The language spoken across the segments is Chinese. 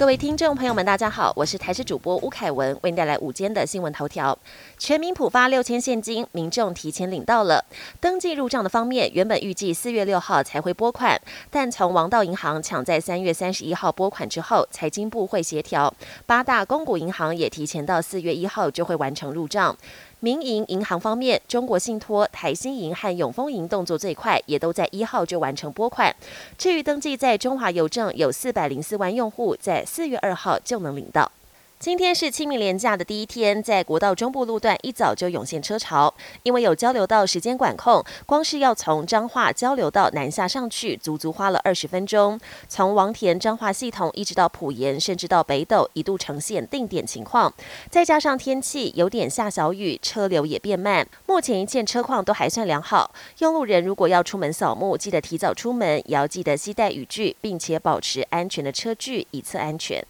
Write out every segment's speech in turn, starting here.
各位听众朋友们，大家好，我是台视主播吴凯文，为您带来午间的新闻头条。全民普发六千现金，民众提前领到了。登记入账的方面，原本预计四月六号才会拨款，但从王道银行抢在三月三十一号拨款之后，财经部会协调，八大公股银行也提前到四月一号就会完成入账。民营银行方面，中国信托、台新银和永丰银动作最快，也都在一号就完成拨款。至于登记在中华邮政有四百零四万用户，在四月二号就能领到。今天是清明连假的第一天，在国道中部路段一早就涌现车潮，因为有交流道时间管控，光是要从彰化交流道南下上去，足足花了二十分钟。从王田彰化系统一直到普盐，甚至到北斗，一度呈现定点情况。再加上天气有点下小雨，车流也变慢。目前一切车况都还算良好。用路人如果要出门扫墓，记得提早出门，也要记得携带雨具，并且保持安全的车距，以测安全。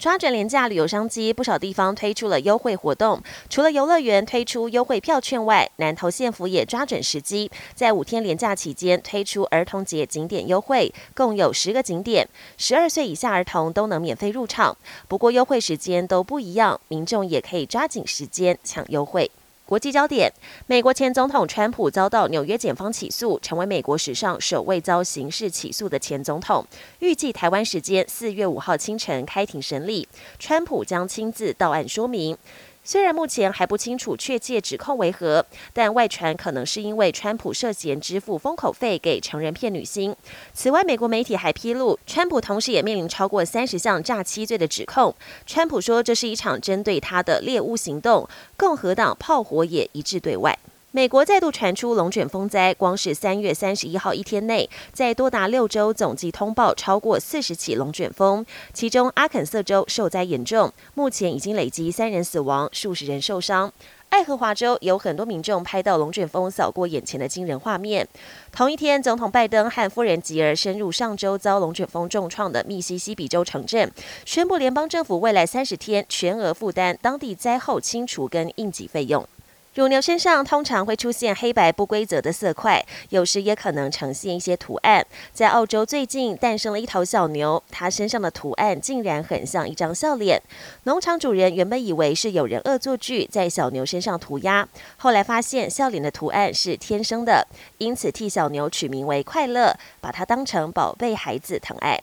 抓准廉价旅游商机，不少地方推出了优惠活动。除了游乐园推出优惠票券外，南投县府也抓准时机，在五天廉假期间推出儿童节景点优惠，共有十个景点，十二岁以下儿童都能免费入场。不过优惠时间都不一样，民众也可以抓紧时间抢优惠。国际焦点：美国前总统川普遭到纽约检方起诉，成为美国史上首位遭刑事起诉的前总统。预计台湾时间四月五号清晨开庭审理，川普将亲自到案说明。虽然目前还不清楚确切指控为何，但外传可能是因为川普涉嫌支付封口费给成人骗女星。此外，美国媒体还披露，川普同时也面临超过三十项诈欺罪的指控。川普说，这是一场针对他的猎巫行动，共和党炮火也一致对外。美国再度传出龙卷风灾，光是三月三十一号一天内，在多达六州总计通报超过四十起龙卷风，其中阿肯色州受灾严重，目前已经累积三人死亡，数十人受伤。爱荷华州有很多民众拍到龙卷风扫过眼前的惊人画面。同一天，总统拜登和夫人吉尔深入上周遭龙卷风重创的密西西比州城镇，宣布联邦政府未来三十天全额负担当地灾后清除跟应急费用。乳牛身上通常会出现黑白不规则的色块，有时也可能呈现一些图案。在澳洲，最近诞生了一头小牛，它身上的图案竟然很像一张笑脸。农场主人原本以为是有人恶作剧在小牛身上涂鸦，后来发现笑脸的图案是天生的，因此替小牛取名为快乐，把它当成宝贝孩子疼爱。